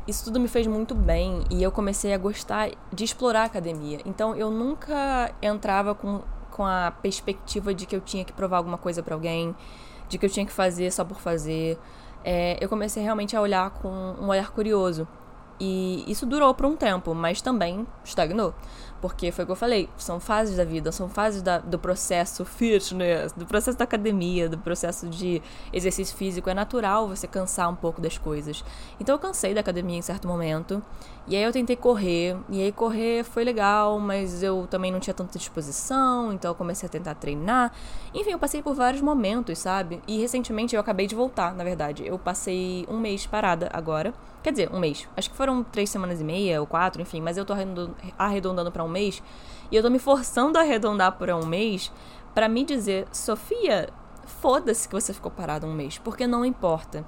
Isso tudo me fez muito bem e eu comecei a gostar de explorar a academia. Então eu nunca entrava com, com a perspectiva de que eu tinha que provar alguma coisa para alguém de que eu tinha que fazer só por fazer. É, eu comecei realmente a olhar com um olhar curioso. E isso durou por um tempo, mas também estagnou. Porque foi o que eu falei, são fases da vida, são fases da, do processo fitness, do processo da academia, do processo de exercício físico. É natural você cansar um pouco das coisas. Então eu cansei da academia em certo momento. E aí eu tentei correr. E aí correr foi legal, mas eu também não tinha tanta disposição. Então eu comecei a tentar treinar. Enfim, eu passei por vários momentos, sabe? E recentemente eu acabei de voltar, na verdade. Eu passei um mês parada agora. Quer dizer, um mês. Acho que foram três semanas e meia ou quatro, enfim. Mas eu tô arredondando para um mês. E eu tô me forçando a arredondar para um mês para me dizer, Sofia, foda-se que você ficou parada um mês, porque não importa.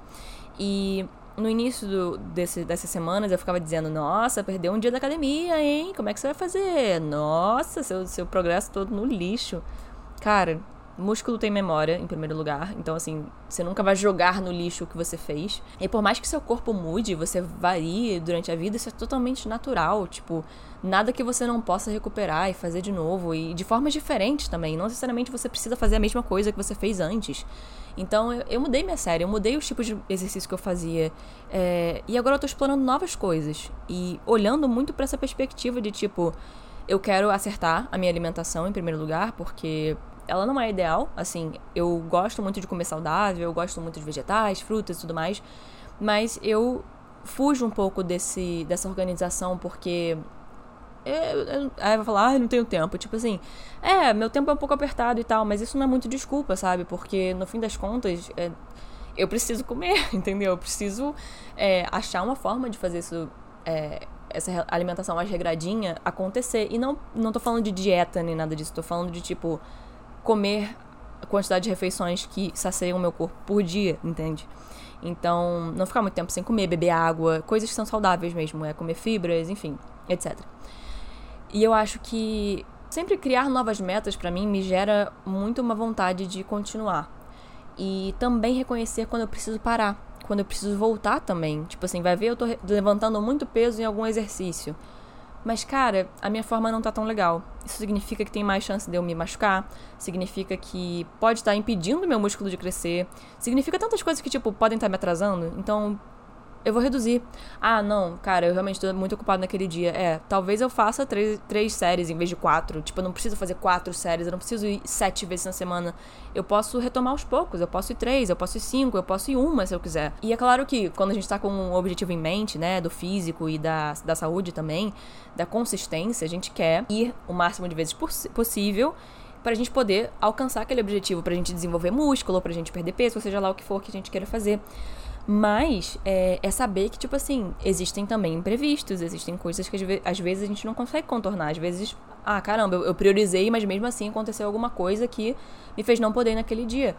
E no início do, desse, dessas semanas eu ficava dizendo, nossa, perdeu um dia da academia, hein? Como é que você vai fazer? Nossa, seu, seu progresso todo no lixo. Cara, Músculo tem memória, em primeiro lugar. Então, assim, você nunca vai jogar no lixo o que você fez. E por mais que seu corpo mude, você varie durante a vida, isso é totalmente natural. Tipo, nada que você não possa recuperar e fazer de novo. E de formas diferentes também. Não necessariamente você precisa fazer a mesma coisa que você fez antes. Então, eu, eu mudei minha série, eu mudei os tipos de exercício que eu fazia. É, e agora eu tô explorando novas coisas. E olhando muito para essa perspectiva de tipo. Eu quero acertar a minha alimentação em primeiro lugar, porque ela não é ideal, assim, eu gosto muito de comer saudável, eu gosto muito de vegetais, frutas e tudo mais, mas eu fujo um pouco desse, dessa organização porque é, é, aí vai falar, ah, não tenho tempo. Tipo assim, é, meu tempo é um pouco apertado e tal, mas isso não é muito desculpa, sabe? Porque no fim das contas, é, eu preciso comer, entendeu? Eu preciso é, achar uma forma de fazer isso, é, essa alimentação mais regradinha acontecer. E não, não tô falando de dieta nem nada disso, tô falando de tipo comer a quantidade de refeições que saciam o meu corpo por dia, entende? Então, não ficar muito tempo sem comer, beber água, coisas que são saudáveis mesmo, é comer fibras, enfim, etc. E eu acho que sempre criar novas metas para mim me gera muito uma vontade de continuar. E também reconhecer quando eu preciso parar, quando eu preciso voltar também. Tipo assim, vai ver eu tô levantando muito peso em algum exercício. Mas, cara, a minha forma não tá tão legal. Isso significa que tem mais chance de eu me machucar, significa que pode estar impedindo meu músculo de crescer, significa tantas coisas que, tipo, podem estar me atrasando. Então, eu vou reduzir. Ah, não, cara, eu realmente tô muito ocupado naquele dia. É, talvez eu faça três, três séries em vez de quatro. Tipo, eu não preciso fazer quatro séries, eu não preciso ir sete vezes na semana. Eu posso retomar aos poucos, eu posso ir três, eu posso ir cinco, eu posso ir uma se eu quiser. E é claro que quando a gente tá com um objetivo em mente, né, do físico e da, da saúde também, da consistência, a gente quer ir o máximo de vezes possível para a gente poder alcançar aquele objetivo, para a gente desenvolver músculo, para a gente perder peso, ou seja lá o que for que a gente queira fazer. Mas é, é, saber que, tipo assim, existem também imprevistos, existem coisas que às vezes a gente não consegue contornar. Às vezes, ah, caramba, eu, priorizei, mas mesmo assim aconteceu alguma coisa que me fez não poder naquele dia.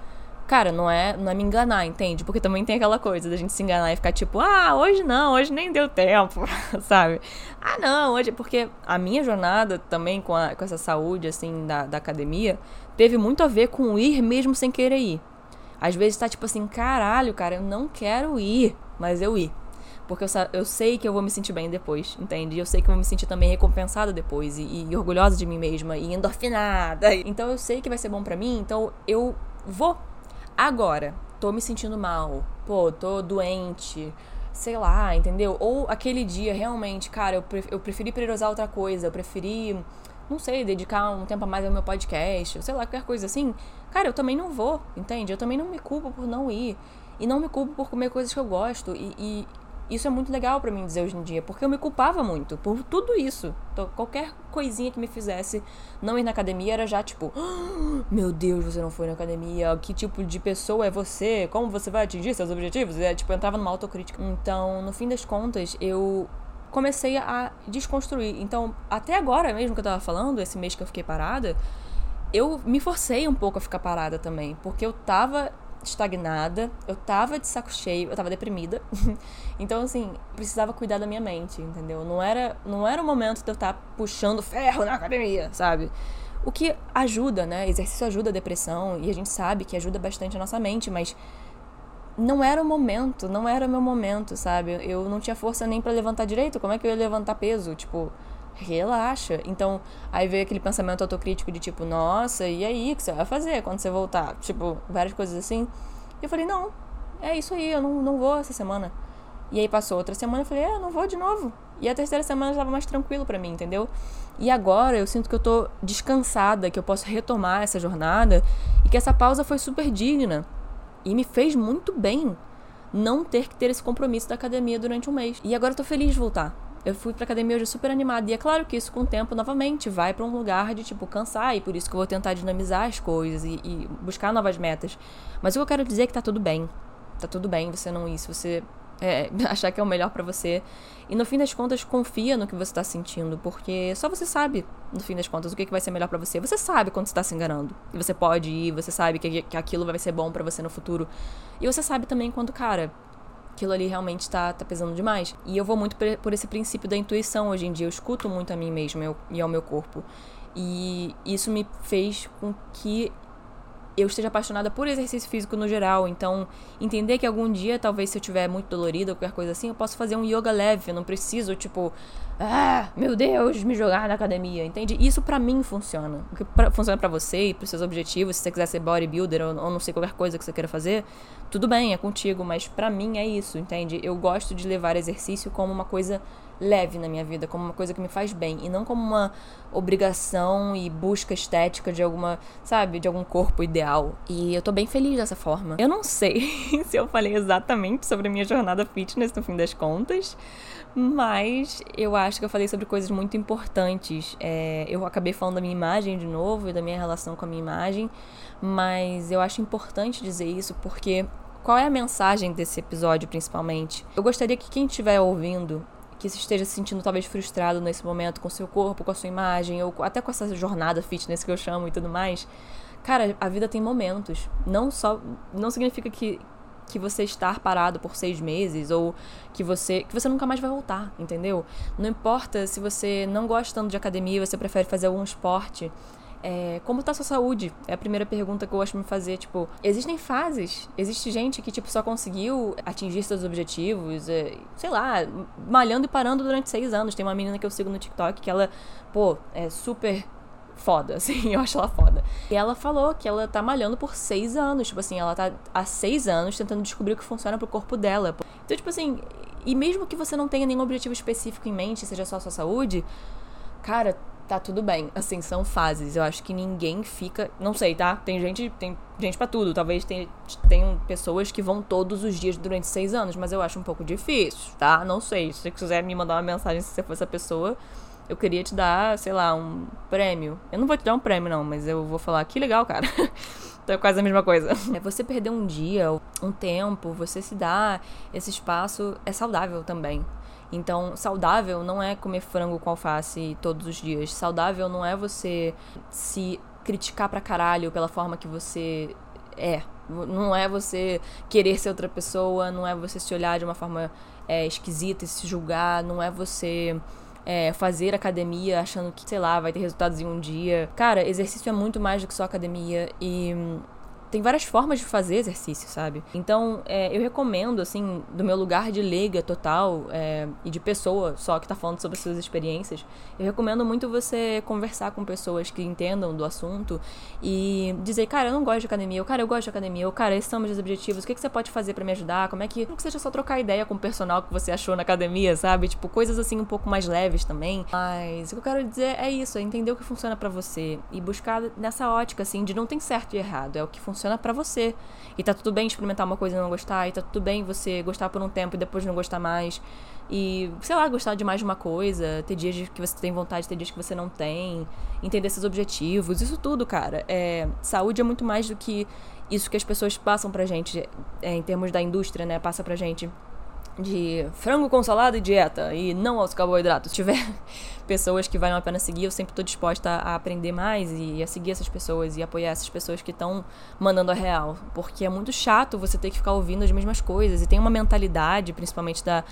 Cara, não é, não é me enganar, entende? Porque também tem aquela coisa da gente se enganar e ficar tipo, ah, hoje não, hoje nem deu tempo, sabe? Ah, não, hoje. Porque a minha jornada também com, a, com essa saúde, assim, da, da academia, teve muito a ver com ir mesmo sem querer ir. Às vezes tá tipo assim, caralho, cara, eu não quero ir, mas eu ir. Porque eu, eu sei que eu vou me sentir bem depois, entende? Eu sei que eu vou me sentir também recompensada depois e, e orgulhosa de mim mesma e endorfinada. Então eu sei que vai ser bom para mim, então eu vou. Agora, tô me sentindo mal, pô, tô doente, sei lá, entendeu? Ou aquele dia realmente, cara, eu, preferi priorizar outra coisa, eu preferi não sei, dedicar um tempo a mais ao meu podcast, sei lá, qualquer coisa assim, cara, eu também não vou, entende? Eu também não me culpo por não ir. E não me culpo por comer coisas que eu gosto. E, e isso é muito legal para mim dizer hoje em dia, porque eu me culpava muito por tudo isso. Então, qualquer coisinha que me fizesse não ir na academia era já tipo, oh, meu Deus, você não foi na academia, que tipo de pessoa é você? Como você vai atingir seus objetivos? É, tipo, eu entrava numa autocrítica. Então, no fim das contas, eu comecei a desconstruir. Então, até agora mesmo que eu tava falando, esse mês que eu fiquei parada, eu me forcei um pouco a ficar parada também, porque eu tava estagnada, eu tava de saco cheio, eu tava deprimida. então, assim, precisava cuidar da minha mente, entendeu? Não era, não era o momento de eu estar tá puxando ferro na academia, sabe? O que ajuda, né? Exercício ajuda a depressão e a gente sabe que ajuda bastante a nossa mente, mas não era o momento, não era meu momento, sabe? Eu não tinha força nem para levantar direito, como é que eu ia levantar peso? Tipo, relaxa. Então, aí veio aquele pensamento autocrítico de tipo, nossa, e aí, o que você vai fazer quando você voltar? Tipo, várias coisas assim. E eu falei, não, é isso aí, eu não, não vou essa semana. E aí passou outra semana, eu falei, é, eu não vou de novo. E a terceira semana estava mais tranquilo para mim, entendeu? E agora eu sinto que eu tô descansada, que eu posso retomar essa jornada e que essa pausa foi super digna. E me fez muito bem não ter que ter esse compromisso da academia durante um mês. E agora eu tô feliz de voltar. Eu fui pra academia hoje super animada. E é claro que isso, com o tempo, novamente, vai para um lugar de, tipo, cansar. E por isso que eu vou tentar dinamizar as coisas e, e buscar novas metas. Mas o que eu quero dizer é que tá tudo bem. Tá tudo bem você não ir. Se você é, achar que é o melhor para você. E no fim das contas, confia no que você tá sentindo. Porque só você sabe, no fim das contas, o que, que vai ser melhor para você. Você sabe quando você tá se enganando. E você pode ir, você sabe que, que aquilo vai ser bom para você no futuro. E você sabe também quando, cara aquilo ali realmente tá, tá pesando demais. E eu vou muito por esse princípio da intuição hoje em dia. Eu escuto muito a mim mesma e ao meu corpo. E isso me fez com que eu esteja apaixonada por exercício físico no geral. Então, entender que algum dia, talvez se eu tiver muito dolorida ou qualquer coisa assim, eu posso fazer um yoga leve. Eu não preciso, tipo, ah, meu Deus, me jogar na academia, entende? Isso para mim funciona. O que pra, funciona para você e pros seus objetivos, se você quiser ser bodybuilder ou, ou não sei qualquer coisa que você queira fazer, tudo bem, é contigo, mas para mim é isso, entende? Eu gosto de levar exercício como uma coisa leve na minha vida, como uma coisa que me faz bem e não como uma obrigação e busca estética de alguma, sabe, de algum corpo ideal. E eu tô bem feliz dessa forma. Eu não sei se eu falei exatamente sobre a minha jornada fitness no fim das contas, mas eu acho que eu falei sobre coisas muito importantes. É, eu acabei falando da minha imagem de novo e da minha relação com a minha imagem, mas eu acho importante dizer isso porque qual é a mensagem desse episódio, principalmente? Eu gostaria que quem estiver ouvindo que se esteja se sentindo talvez frustrado nesse momento com seu corpo, com a sua imagem, ou até com essa jornada fitness que eu chamo e tudo mais. Cara, a vida tem momentos. Não só. Não significa que, que você estar parado por seis meses ou que você que você nunca mais vai voltar, entendeu? Não importa se você não gosta tanto de academia, você prefere fazer algum esporte. É, como tá sua saúde? É a primeira pergunta que eu gosto de me fazer. Tipo, existem fases. Existe gente que, tipo, só conseguiu atingir seus objetivos, é, sei lá, malhando e parando durante seis anos. Tem uma menina que eu sigo no TikTok que ela, pô, é super foda, assim, eu acho ela foda. E ela falou que ela tá malhando por seis anos, tipo assim, ela tá há seis anos tentando descobrir o que funciona pro corpo dela. Então, tipo assim, e mesmo que você não tenha nenhum objetivo específico em mente, seja só a sua saúde, cara, tá tudo bem. Assim, são fases. Eu acho que ninguém fica. Não sei, tá? Tem gente, tem gente para tudo. Talvez tenha, tenham pessoas que vão todos os dias durante seis anos, mas eu acho um pouco difícil, tá? Não sei. Se você quiser me mandar uma mensagem se você for essa pessoa, eu queria te dar, sei lá, um prêmio. Eu não vou te dar um prêmio, não, mas eu vou falar, que legal, cara. Então é quase a mesma coisa. É você perder um dia, um tempo, você se dar esse espaço é saudável também. Então, saudável não é comer frango com alface todos os dias. Saudável não é você se criticar pra caralho pela forma que você é. Não é você querer ser outra pessoa, não é você se olhar de uma forma é, esquisita e se julgar, não é você é, fazer academia achando que, sei lá, vai ter resultados em um dia. Cara, exercício é muito mais do que só academia e tem várias formas de fazer exercício, sabe? Então, é, eu recomendo, assim, do meu lugar de leiga total é, e de pessoa só que tá falando sobre suas experiências, eu recomendo muito você conversar com pessoas que entendam do assunto e dizer, cara, eu não gosto de academia, ou cara, eu gosto de academia, ou cara, esses são meus objetivos, o que, que você pode fazer para me ajudar? Como é que. Não que seja só trocar ideia com o personal que você achou na academia, sabe? Tipo, coisas assim um pouco mais leves também. Mas o que eu quero dizer é isso, é entender o que funciona para você e buscar nessa ótica, assim, de não tem certo e errado, é o que funciona funciona para você. E tá tudo bem experimentar uma coisa e não gostar, e tá tudo bem você gostar por um tempo e depois não gostar mais. E, sei lá, gostar de mais de uma coisa, ter dias que você tem vontade, ter dias que você não tem, entender seus objetivos, isso tudo, cara. É, saúde é muito mais do que isso que as pessoas passam pra gente, é, em termos da indústria, né? Passa pra gente de frango com salada e dieta e não aos carboidratos. Se tiver pessoas que valem a pena seguir, eu sempre estou disposta a aprender mais e a seguir essas pessoas e apoiar essas pessoas que estão mandando a real. Porque é muito chato você ter que ficar ouvindo as mesmas coisas. E tem uma mentalidade, principalmente da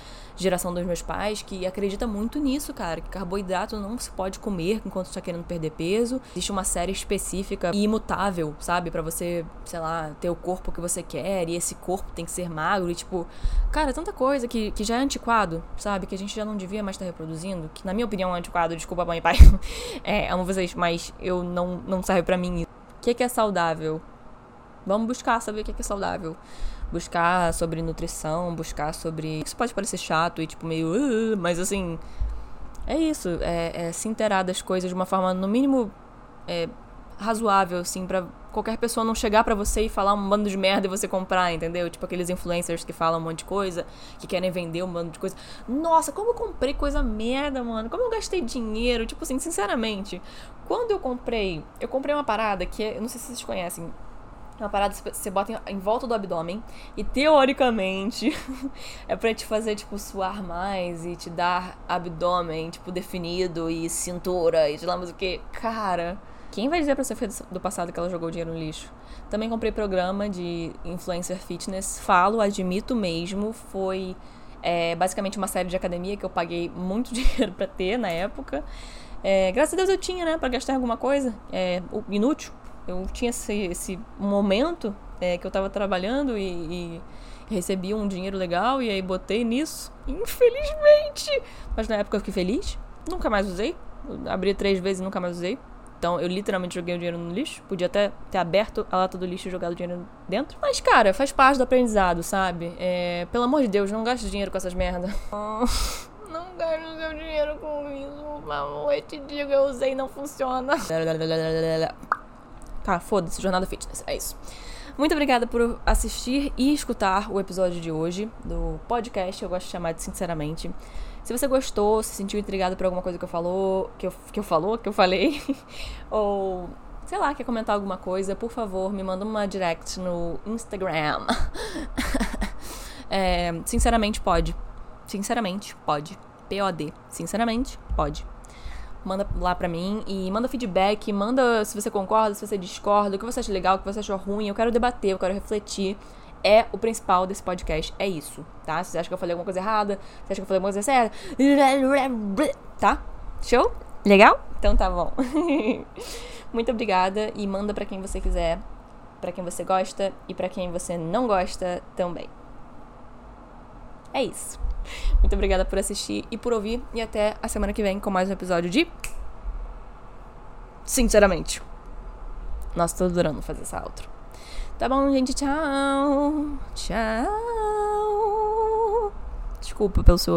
geração dos meus pais, que acredita muito nisso, cara. Que carboidrato não se pode comer enquanto está querendo perder peso. Existe uma série específica e imutável, sabe? para você, sei lá, ter o corpo que você quer e esse corpo tem que ser magro. E tipo, cara, tanta coisa que, que já é antiquado, sabe? Que a gente já não devia mais estar tá reproduzindo. Que na minha opinião é antiquado, desculpa mãe e pai. é, amo vocês, mas eu não, não serve para mim. O que, que é saudável? Vamos buscar saber o que, que é saudável. Buscar sobre nutrição, buscar sobre. Isso pode parecer chato e tipo meio. Uh, mas assim. É isso. É, é se inteirar das coisas de uma forma, no mínimo, é, razoável, assim, para qualquer pessoa não chegar para você e falar um bando de merda e você comprar, entendeu? Tipo aqueles influencers que falam um monte de coisa, que querem vender um bando de coisa. Nossa, como eu comprei coisa merda, mano. Como eu gastei dinheiro. Tipo assim, sinceramente, quando eu comprei, eu comprei uma parada que eu não sei se vocês conhecem. Uma parada que você bota em, volta do abdômen e teoricamente é pra te fazer, tipo, suar mais e te dar abdômen, tipo, definido e cintura e sei lá mais o que. Cara, quem vai dizer pra Sofia do passado que ela jogou dinheiro no lixo? Também comprei programa de influencer fitness. Falo, admito mesmo. Foi é, basicamente uma série de academia que eu paguei muito dinheiro para ter na época. É, graças a Deus eu tinha, né, pra gastar alguma coisa é, inútil. Eu tinha esse, esse momento é, que eu tava trabalhando e, e recebi um dinheiro legal e aí botei nisso. Infelizmente! Mas na época eu fiquei feliz. Nunca mais usei. abri três vezes e nunca mais usei. Então eu literalmente joguei o dinheiro no lixo. Podia até ter aberto a lata do lixo e jogado o dinheiro dentro. Mas, cara, faz parte do aprendizado, sabe? É, pelo amor de Deus, não gaste dinheiro com essas merdas. não gaste seu dinheiro com isso, por favor. Eu te digo, eu usei e não funciona. Tá, foda-se, jornada fitness. É isso. Muito obrigada por assistir e escutar o episódio de hoje do podcast. Eu gosto de chamar de Sinceramente. Se você gostou, se sentiu intrigado por alguma coisa que eu falou, que eu, que eu falou, que eu falei, ou sei lá, quer comentar alguma coisa, por favor, me manda uma direct no Instagram. é, sinceramente, pode. Sinceramente, pode. P-O-D. Sinceramente, pode. Manda lá pra mim e manda feedback, manda se você concorda, se você discorda, o que você acha legal, o que você achou ruim. Eu quero debater, eu quero refletir é o principal desse podcast. É isso, tá? Se você acha que eu falei alguma coisa errada, se você acha que eu falei alguma coisa certa, tá? Show? Legal? Então tá bom. Muito obrigada e manda para quem você quiser, para quem você gosta e para quem você não gosta também. É isso. Muito obrigada por assistir e por ouvir e até a semana que vem com mais um episódio de Sinceramente. Nossa, tô adorando fazer essa outro. Tá bom, gente? Tchau. Tchau. Desculpa pelo seu